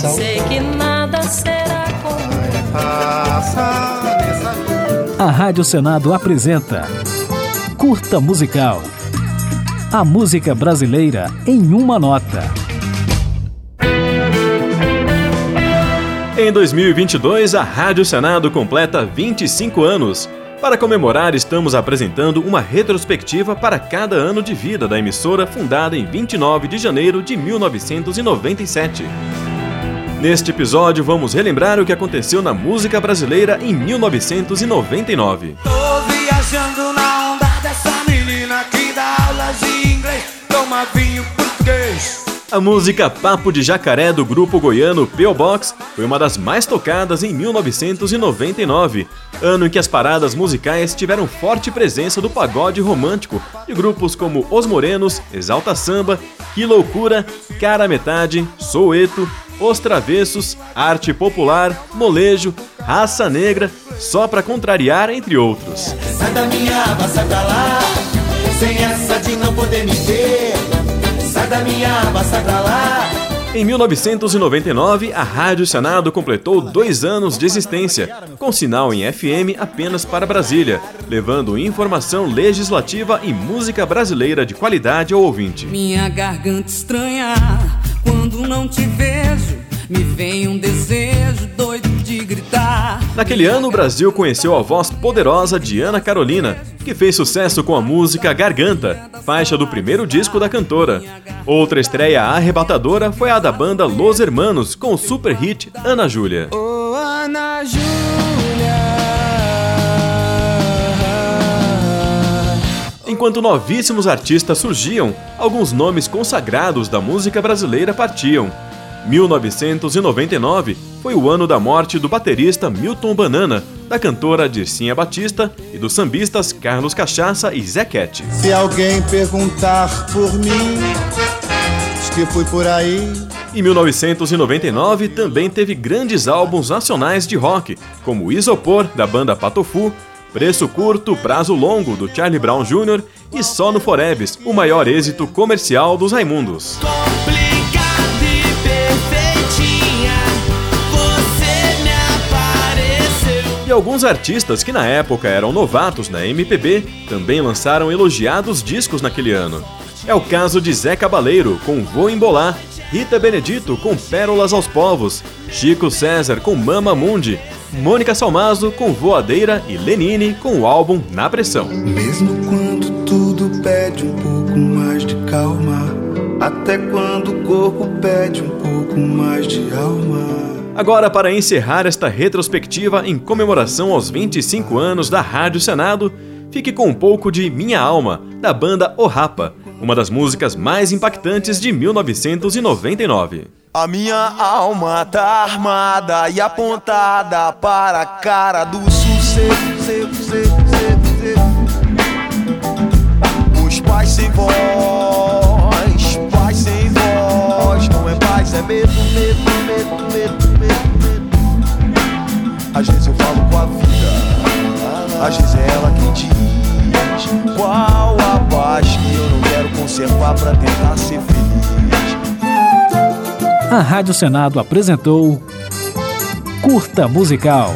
coração. Sei que nada será como passa nessa vida. A Rádio Senado apresenta Curta Musical. A música brasileira em uma nota. Em 2022, a Rádio Senado completa 25 anos. Para comemorar, estamos apresentando uma retrospectiva para cada ano de vida da emissora fundada em 29 de janeiro de 1997. Neste episódio, vamos relembrar o que aconteceu na música brasileira em 1999. Tô viajando na onda dessa menina que dá aulas de inglês, toma vinho português. A música Papo de Jacaré do grupo goiano P.O. Box foi uma das mais tocadas em 1999, ano em que as paradas musicais tiveram forte presença do pagode romântico de grupos como Os Morenos, Exalta Samba, Que Loucura, Cara Metade, Soueto, Os Travessos, Arte Popular, Molejo, Raça Negra, Só Pra Contrariar, entre outros. Sai da minha aba, sai pra lá, sem essa de não poder me ver. Sai da minha aba, sai pra lá. Em 1999, a Rádio Senado completou dois anos de existência, com sinal em FM apenas para Brasília, levando informação legislativa e música brasileira de qualidade ao ouvinte. Minha garganta estranha quando não te vejo, me vem um desejo doido de gritar. Naquele ano, o Brasil conheceu a voz poderosa de Ana Carolina, que fez sucesso com a música Garganta, faixa do primeiro disco da cantora. Outra estreia arrebatadora foi a da banda Los Hermanos, com o super hit Ana Júlia. Oh, Ana Júlia. Enquanto novíssimos artistas surgiam, alguns nomes consagrados da música brasileira partiam. 1999 foi o ano da morte do baterista Milton Banana, da cantora Dircinha Batista e dos sambistas Carlos Cachaça e Zequete. Se alguém perguntar por mim, diz que fui por aí. Em 1999 também teve grandes álbuns nacionais de rock, como Isopor, da banda Patofu, Preço Curto, Prazo Longo, do Charlie Brown Jr. e Só no Forebes, o maior êxito comercial dos Raimundos. E alguns artistas que na época eram novatos na MPB também lançaram elogiados discos naquele ano. É o caso de Zé Cabaleiro com Vou Embolar, Rita Benedito com Pérolas aos Povos, Chico César com Mama Mundi, Mônica Salmazo com Voadeira e Lenine com o álbum Na Pressão. Mesmo quando tudo pede um pouco mais de calma, até quando o corpo pede um pouco mais de alma. Agora, para encerrar esta retrospectiva em comemoração aos 25 anos da Rádio Senado, fique com um pouco de Minha Alma, da banda O Rapa, uma das músicas mais impactantes de 1999. A minha alma tá armada e apontada para a cara do sucesso. Os pais sem voz, pais sem voz, não é paz, é medo, medo, medo, medo. Às vezes eu falo com a vida, às vezes pra tentar ser feliz. A Rádio Senado apresentou Curta Musical.